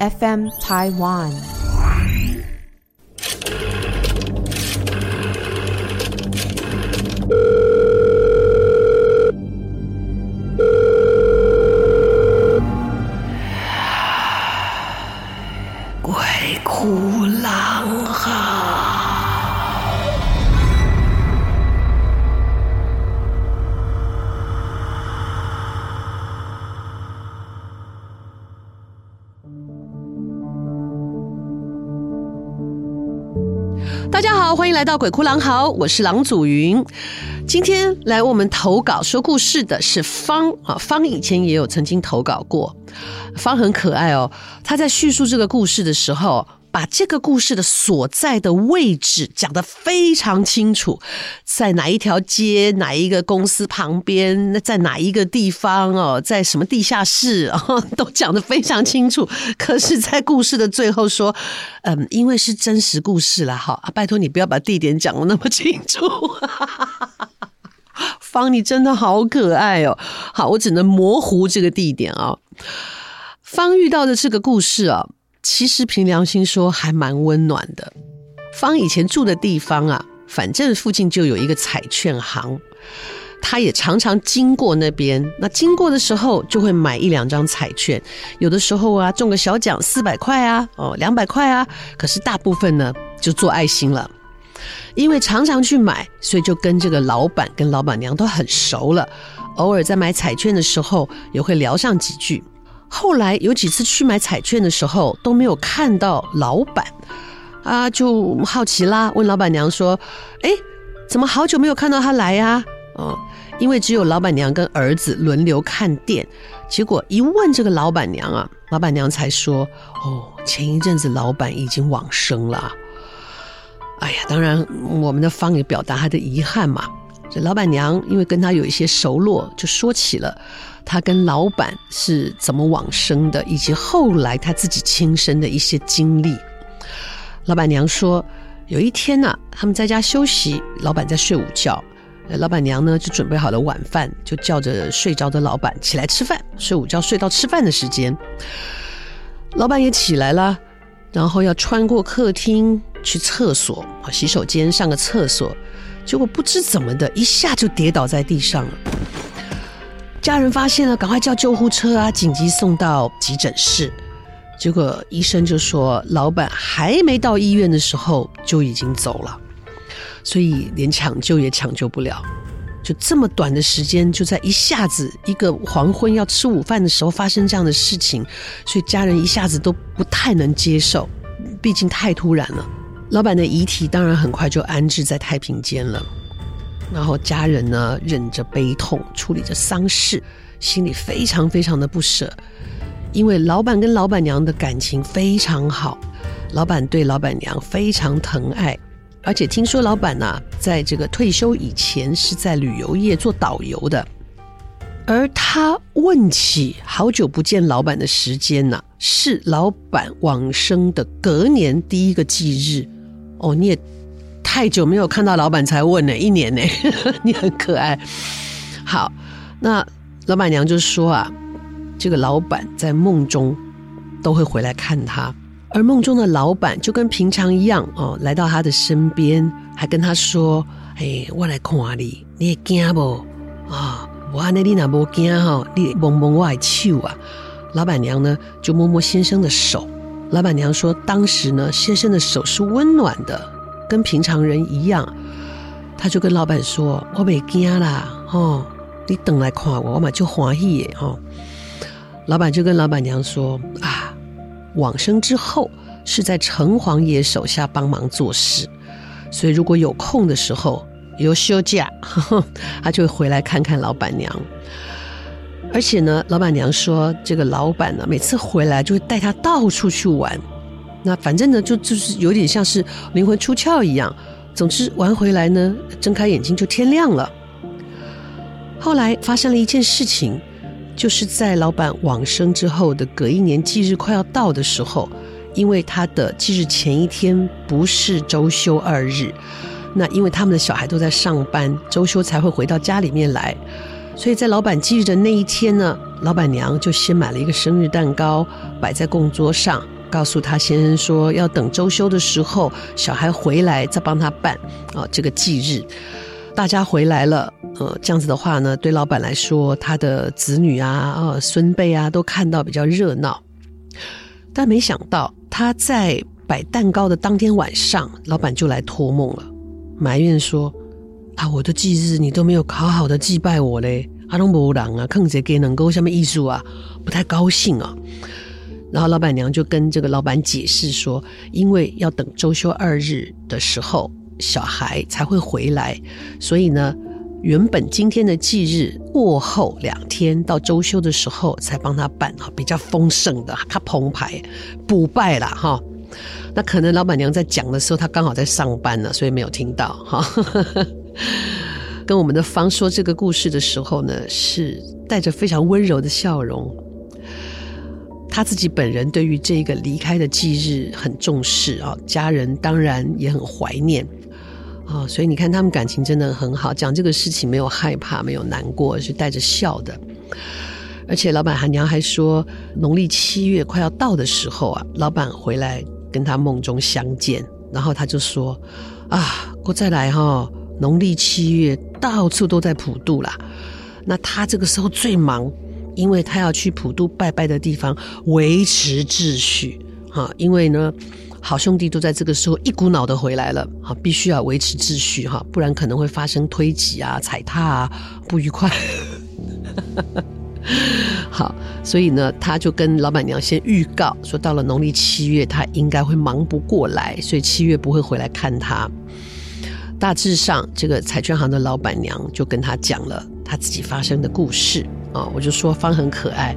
FM Taiwan。好，欢迎来到鬼哭狼嚎，我是狼祖云。今天来我们投稿说故事的是方啊，方以前也有曾经投稿过，方很可爱哦。他在叙述这个故事的时候，把这个故事的所在的位置讲得非常清楚，在哪一条街、哪一个公司旁边、在哪一个地方哦，在什么地下室 哦，都讲得非常清楚。可是，在故事的最后说，嗯，因为是真实故事啦，好，拜托你不要把地点讲得那么清楚。方，你真的好可爱哦。好，我只能模糊这个地点啊。方遇到的这个故事啊。其实凭良心说，还蛮温暖的。方以前住的地方啊，反正附近就有一个彩券行，他也常常经过那边。那经过的时候，就会买一两张彩券。有的时候啊，中个小奖四百块啊，哦，两百块啊。可是大部分呢，就做爱心了。因为常常去买，所以就跟这个老板跟老板娘都很熟了。偶尔在买彩券的时候，也会聊上几句。后来有几次去买彩券的时候都没有看到老板，啊，就好奇啦，问老板娘说：“哎，怎么好久没有看到他来呀？”哦，因为只有老板娘跟儿子轮流看店，结果一问这个老板娘啊，老板娘才说：“哦，前一阵子老板已经往生了。”哎呀，当然我们的方也表达他的遗憾嘛。这老板娘因为跟他有一些熟络，就说起了。他跟老板是怎么往生的，以及后来他自己亲身的一些经历。老板娘说，有一天呢、他们在家休息，老板在睡午觉，老板娘呢就准备好了晚饭，就叫着睡着的老板起来吃饭。睡午觉睡到吃饭的时间，老板也起来了，然后要穿过客厅去厕所，洗手间上个厕所，结果不知怎么的，一下就跌倒在地上了。家人发现了，赶快叫救护车啊！紧急送到急诊室，结果医生就说，老板还没到医院的时候就已经走了，所以连抢救也抢救不了。就这么短的时间，就在一下子一个黄昏要吃午饭的时候发生这样的事情，所以家人一下子都不太能接受，毕竟太突然了。老板的遗体当然很快就安置在太平间了。然后家人呢，忍着悲痛处理着丧事，心里非常非常的不舍，因为老板跟老板娘的感情非常好，老板对老板娘非常疼爱，而且听说老板呢，在这个退休以前是在旅游业做导游的，而他问起好久不见老板的时间呢，是老板往生的隔年第一个忌日，哦，你也。太久没有看到老板才问呢，一年呢，你很可爱。好，那老板娘就说啊，这个老板在梦中都会回来看他，而梦中的老板就跟平常一样哦，来到他的身边，还跟他说：“哎，我来看你，你会惊不？啊，我按呢你那不惊哈，你摸摸我的手啊。”老板娘呢就摸摸先生的手，老板娘说，当时呢先生的手是温暖的。跟平常人一样，他就跟老板说：“我没惊啦，哦，你等来看我，我嘛就欢喜耶，哦。”老板就跟老板娘说：“啊，往生之后是在城隍爷手下帮忙做事，所以如果有空的时候有休假，呵呵，他就会回来看看老板娘。而且呢，老板娘说，这个老板呢，每次回来就会带他到处去玩。”那反正呢，就就是有点像是灵魂出窍一样。总之玩回来呢，睁开眼睛就天亮了。后来发生了一件事情，就是在老板往生之后的隔一年忌日快要到的时候，因为他的忌日前一天不是周休二日，那因为他们的小孩都在上班，周休才会回到家里面来，所以在老板忌日的那一天呢，老板娘就先买了一个生日蛋糕摆在供桌上，告诉他先生说要等周休的时候小孩回来再帮他办啊这个忌日。大家回来了，呃，这样子的话呢，对老板来说，他的子女啊、呃孙辈啊都看到比较热闹。但没想到他在摆蛋糕的当天晚上，老板就来托梦了，埋怨说。啊！我的忌日你都没有好好的祭拜我嘞，阿东伯朗啊，看谁给能够下面艺术啊，不太高兴啊。然后老板娘就跟这个老板解释说，因为要等周休二日的时候，小孩才会回来，所以呢，原本今天的忌日过后两天到周休的时候才帮他办哈，比较丰盛的，他澎湃补拜了哈。那可能老板娘在讲的时候，他刚好在上班呢，所以没有听到哈。跟我们的方说这个故事的时候呢，是带着非常温柔的笑容。他自己本人对于这个离开的忌日很重视啊，家人当然也很怀念啊，所以你看他们感情真的很好，讲这个事情没有害怕，没有难过，是带着笑的。而且老板韩娘还说，农历七月快要到的时候啊，老板回来跟他梦中相见，然后他就说。啊，我再来哈、哦！农历七月到处都在普渡啦。那他这个时候最忙，因为他要去普渡拜拜的地方维持秩序哈。因为呢，好兄弟都在这个时候一股脑的回来了，哈，必须要维持秩序哈，不然可能会发生推挤啊、踩踏啊、不愉快。好，所以呢，他就跟老板娘先预告说，到了农历七月，他应该会忙不过来，所以七月不会回来看他。大致上，这个彩券行的老板娘就跟他讲了他自己发生的故事啊。我就说方很可爱，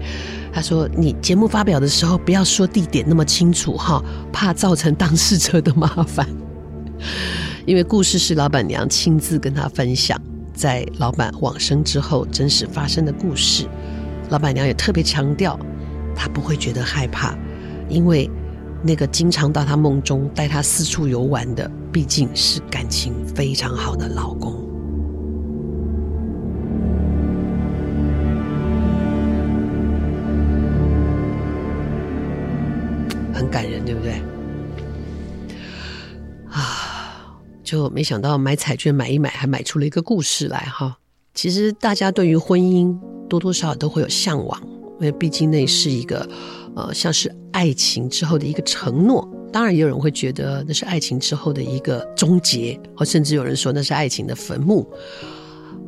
他说你节目发表的时候不要说地点那么清楚哈，怕造成当事者的麻烦。因为故事是老板娘亲自跟他分享，在老板往生之后真实发生的故事。老板娘也特别强调，她不会觉得害怕，因为那个经常到她梦中带她四处游玩的，毕竟是感情非常好的老公。就没想到买彩券买一买，还买出了一个故事来哈。其实大家对于婚姻，多多少少都会有向往，因为毕竟那是一个，呃，像是爱情之后的一个承诺。当然，也有人会觉得那是爱情之后的一个终结，或甚至有人说那是爱情的坟墓。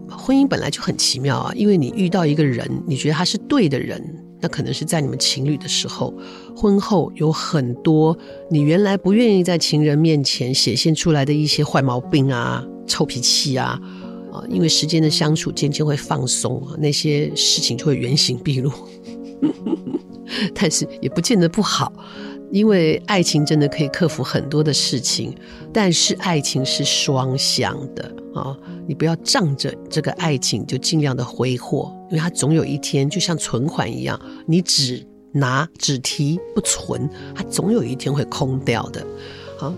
婚姻本来就很奇妙啊，因为你遇到一个人，你觉得他是对的人，那可能是在你们情侣的时候，婚后有很多你原来不愿意在情人面前显现出来的一些坏毛病啊、臭脾气啊。啊，因为时间的相处，渐渐会放松，那些事情就会原形毕露。但是也不见得不好，因为爱情真的可以克服很多的事情。但是爱情是双向的啊，你不要仗着这个爱情就尽量的挥霍，因为它总有一天就像存款一样，你只拿只提不存，它总有一天会空掉的。好。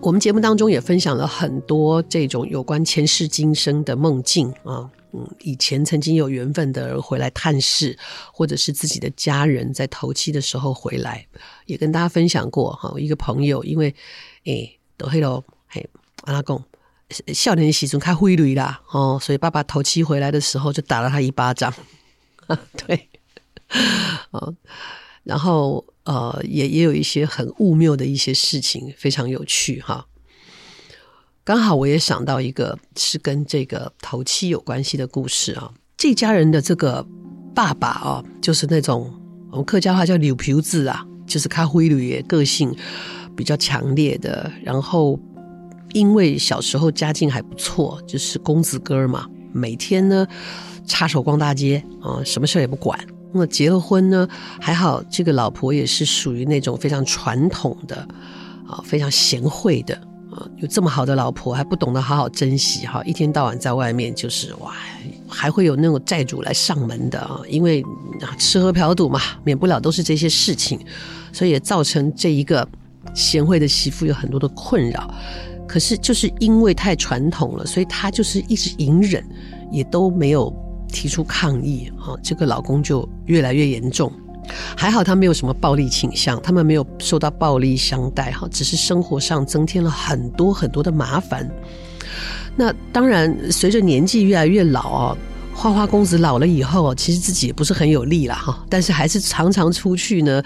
我们节目当中也分享了很多这种有关前世今生的梦境啊，嗯，以前曾经有缘分的人回来探视，或者是自己的家人在头七的时候回来，也跟大家分享过哈。一个朋友因为诶都黑了，嘿阿拉贡少年时阵开挥泪啦哦，所以爸爸头七回来的时候就打了他一巴掌，对，啊，然后。呃，也也有一些很误谬的一些事情，非常有趣哈。刚好我也想到一个是跟这个头七有关系的故事啊。这家人的这个爸爸啊，就是那种我们客家话叫“柳皮子”啊，就是咖灰驴，个性比较强烈的。然后因为小时候家境还不错，就是公子哥嘛，每天呢插手逛大街啊，什么事也不管。那么结了婚呢，还好，这个老婆也是属于那种非常传统的，啊，非常贤惠的，啊，有这么好的老婆还不懂得好好珍惜哈，一天到晚在外面就是哇，还会有那种债主来上门的啊，因为吃喝嫖赌嘛，免不了都是这些事情，所以也造成这一个 贤惠的媳妇有很多的困扰。可是就是因为太传统了，所以她就是一直隐忍，也都没有。提出抗议，哈，这个老公就越来越严重。还好他没有什么暴力倾向，他们没有受到暴力相待，哈，只是生活上增添了很多很多的麻烦。那当然，随着年纪越来越老啊，花花公子老了以后，其实自己也不是很有力了哈，但是还是常常出去呢，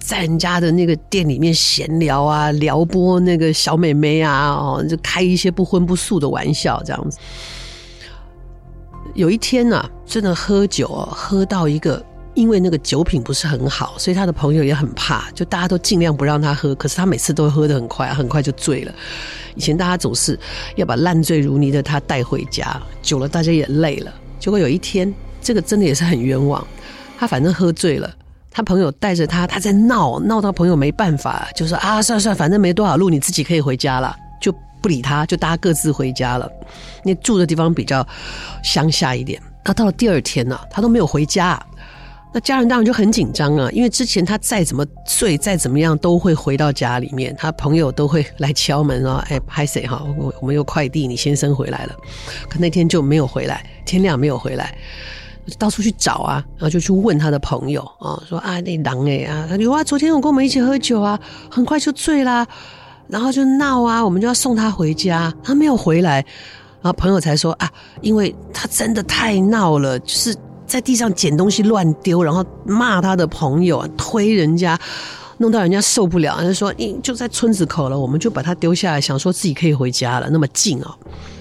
在人家的那个店里面闲聊啊，撩拨那个小妹妹啊，哦，就开一些不荤不素的玩笑，这样子。有一天呢、啊，真的喝酒哦，喝到一个。因为那个酒品不是很好，所以他的朋友也很怕，就大家都尽量不让他喝。可是他每次都喝得很快，很快就醉了。以前大家总是要把烂醉如泥的他带回家，久了大家也累了。结果有一天，这个真的也是很冤枉。他反正喝醉了，他朋友带着他，他在闹，闹到朋友没办法，就说啊，算了算了，反正没多少路，你自己可以回家了，就不理他，就大家各自回家了。那住的地方比较乡下一点。他到了第二天呢、啊，他都没有回家。那家人当然就很紧张啊，因为之前他再怎么醉，再怎么样都会回到家里面，他朋友都会来敲门啊，哎，拍谁哈？我我们有快递，你先生回来了。可那天就没有回来，天亮没有回来，到处去找啊，然后就去问他的朋友啊，说啊，那狼哎啊，他说啊，昨天我跟我们一起喝酒啊，很快就醉啦，然后就闹啊，我们就要送他回家，他没有回来，然后朋友才说啊，因为他真的太闹了，就是。在地上捡东西乱丢，然后骂他的朋友，推人家，弄到人家受不了。他就说：“你就在村子口了，我们就把他丢下来，想说自己可以回家了，那么近哦。”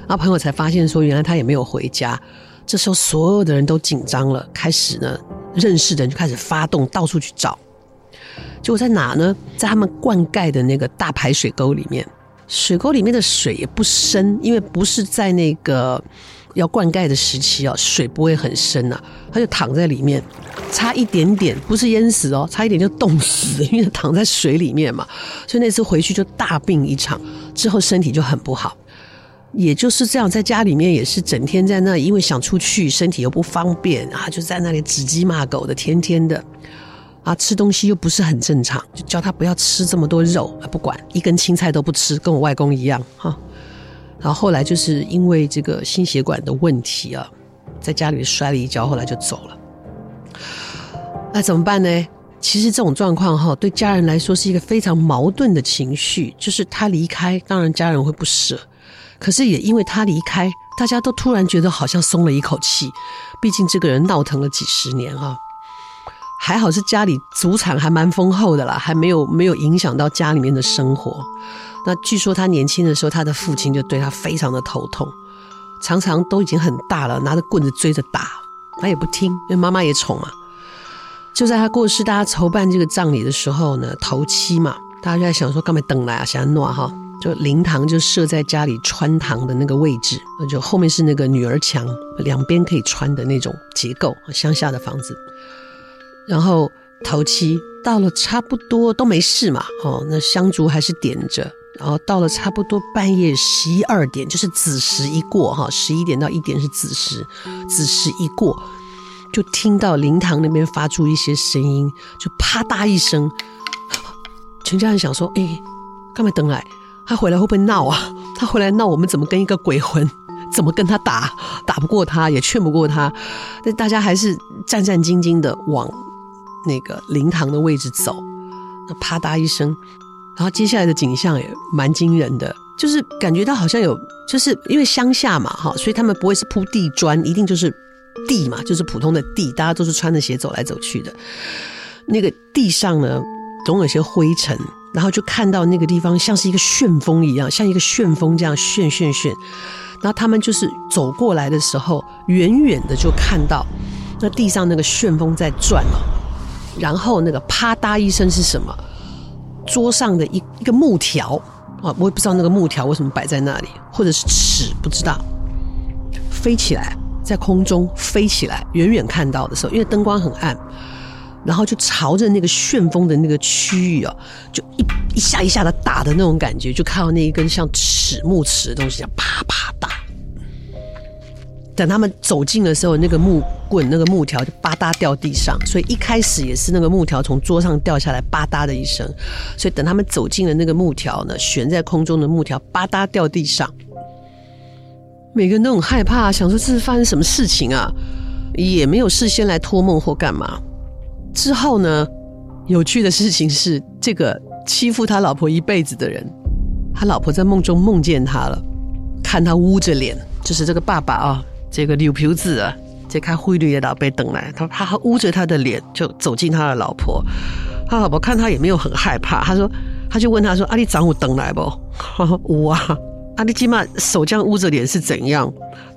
然后朋友才发现说，原来他也没有回家。这时候所有的人都紧张了，开始呢，认识的人就开始发动，到处去找。结果在哪呢？在他们灌溉的那个大排水沟里面，水沟里面的水也不深，因为不是在那个。要灌溉的时期哦，水不会很深啊，他就躺在里面，差一点点不是淹死哦，差一点就冻死，因为躺在水里面嘛，所以那次回去就大病一场，之后身体就很不好。也就是这样，在家里面也是整天在那，因为想出去，身体又不方便啊，就在那里指鸡骂狗的，天天的啊，吃东西又不是很正常，就叫他不要吃这么多肉，不管一根青菜都不吃，跟我外公一样哈。然后后来就是因为这个心血管的问题啊，在家里摔了一跤，后来就走了。那怎么办呢？其实这种状况哈，对家人来说是一个非常矛盾的情绪。就是他离开，当然家人会不舍，可是也因为他离开，大家都突然觉得好像松了一口气。毕竟这个人闹腾了几十年啊，还好是家里祖产还蛮丰厚的啦，还没有没有影响到家里面的生活。那据说他年轻的时候，他的父亲就对他非常的头痛，常常都已经很大了，拿着棍子追着打，他也不听，因为妈妈也宠啊。就在他过世，大家筹办这个葬礼的时候呢，头七嘛，大家就在想说，干嘛等来啊？想要诺哈，就灵堂就设在家里穿堂的那个位置，那就后面是那个女儿墙，两边可以穿的那种结构，乡下的房子。然后头七到了差不多都没事嘛，哦，那香烛还是点着。然后到了差不多半夜十一二点，就是子时一过哈，十一点到一点是子时，子时一过，就听到灵堂那边发出一些声音，就啪嗒一声，全家人想说，哎，干嘛等来？他回来会不会闹啊？他回来闹，我们怎么跟一个鬼魂，怎么跟他打？打不过他，也劝不过他，但大家还是战战兢兢的往那个灵堂的位置走，那啪嗒一声。然后接下来的景象也蛮惊人的，就是感觉到好像有，就是因为乡下嘛，哈，所以他们不会是铺地砖，一定就是地嘛，就是普通的地，大家都是穿着鞋走来走去的。那个地上呢，总有些灰尘，然后就看到那个地方像是一个旋风一样，像一个旋风这样旋旋旋。然后他们就是走过来的时候，远远的就看到那地上那个旋风在转了，然后那个啪嗒一声是什么？桌上的一一个木条啊，我也不知道那个木条为什么摆在那里，或者是尺，不知道，飞起来，在空中飞起来，远远看到的时候，因为灯光很暗，然后就朝着那个旋风的那个区域啊，就一一下一下的打的那种感觉，就看到那一根像尺木尺的东西，啪啪。等他们走近的时候，那个木棍、那个木条就吧嗒掉地上，所以一开始也是那个木条从桌上掉下来，吧嗒的一声。所以等他们走近了那个木条呢，悬在空中的木条吧嗒掉地上，每个人都很害怕，想说这是发生什么事情啊？也没有事先来托梦或干嘛。之后呢，有趣的事情是，这个欺负他老婆一辈子的人，他老婆在梦中梦见他了，看他乌着脸，就是这个爸爸啊，这个刘皮子啊，这开灰绿的老被等来，他他捂着他的脸就走进他的老婆，他老婆看他也没有很害怕，他说，他就问他说：“啊，你长我等来不？”我啊。阿里基玛手这样捂着脸是怎样？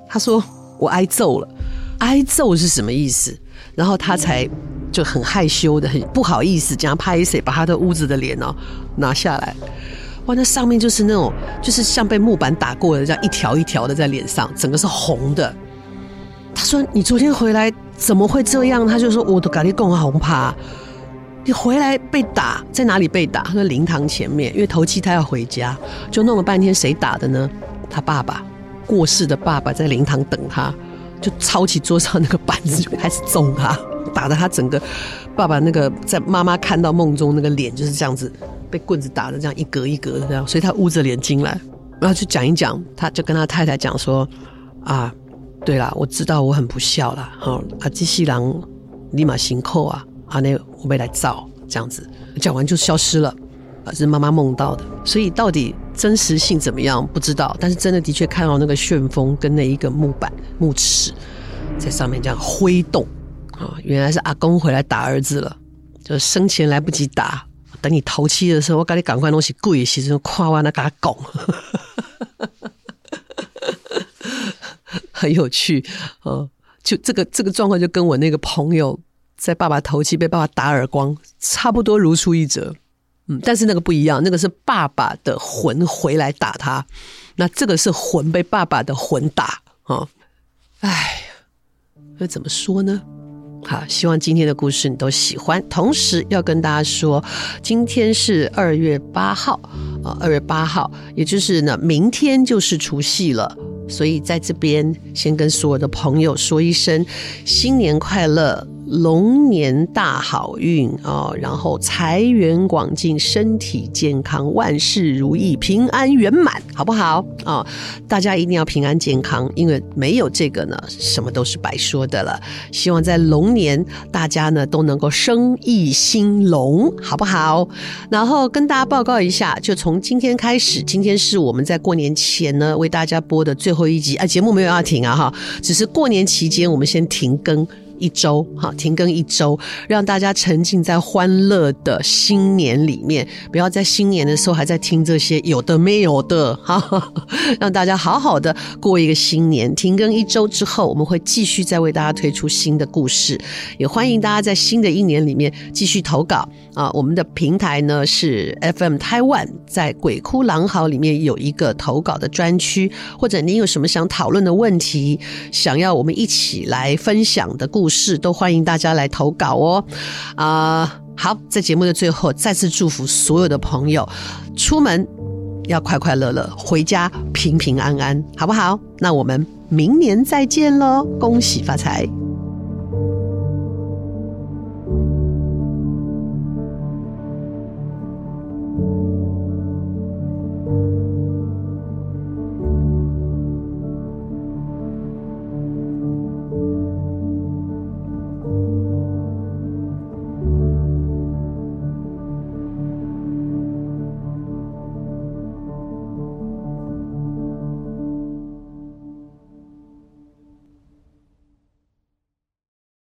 他说：“我挨揍了。”挨揍是什么意思？然后他才就很害羞的、很不好意思，这样拍谁把他的屋子的脸哦拿下来。哇，那上面就是那种，就是像被木板打过的，这样一条一条的在脸上，整个是红的。说：“你昨天回来怎么会这样？”他就说：“我都赶紧讲红怕。”你回来被打，在哪里被打？他说灵堂前面，因为头七他要回家，就弄了半天，谁打的呢？他爸爸过世的爸爸在灵堂等他，就抄起桌上那个板子就开始揍他，打得他整个爸爸那个在妈妈看到梦中那个脸就是这样子被棍子打的这样一格一格的这样，所以他捂着脸进来，然后就讲一讲，他就跟他太太讲说啊，对啦，我知道我很不孝啦，好啊，机器狼立马行扣啊。啊，那我被来造这样子，讲完就消失了，啊，是妈妈梦到的，所以到底真实性怎么样不知道，但是真的的确看到那个旋风跟那一个木板木尺在上面这样挥动，啊，原来是阿公回来打儿子了，就是生前来不及打，等你头七的时候，我赶紧赶快东西跪起，就夸完了给他拱，很有趣，呃，就这个这个状况就跟我那个朋友。在爸爸头七被爸爸打耳光，差不多如出一辙，嗯，但是那个不一样，那个是爸爸的魂回来打他，那这个是魂被爸爸的魂打啊，哎，那怎么说呢？好，希望今天的故事你都喜欢。同时要跟大家说，今天是二月八号啊，二月八号，也就是呢，明天就是除夕了，所以在这边先跟所有的朋友说一声新年快乐。龙年大好运啊，然后财源广进，身体健康，万事如意，平安圆满，好不好啊？大家一定要平安健康，因为没有这个呢，什么都是白说的了。希望在龙年，大家呢都能够生意兴隆，好不好？然后跟大家报告一下，就从今天开始，今天是我们在过年前呢为大家播的最后一集啊，节目没有要停啊哈，只是过年期间我们先停更。一周，哈，停更一周，让大家沉浸在欢乐的新年里面，不要在新年的时候还在听这些有的没有的，哈，让大家好好的过一个新年。停更一周之后，我们会继续再为大家推出新的故事，也欢迎大家在新的一年里面继续投稿啊。我们的平台呢是 FM Taiwan，在鬼哭狼嚎里面有一个投稿的专区，或者您有什么想讨论的问题，想要我们一起来分享的故事。是，都欢迎大家来投稿哦。啊、好，在节目的最后，再次祝福所有的朋友，出门要快快乐乐，回家平平安安，好不好？那我们明年再见喽，恭喜发财。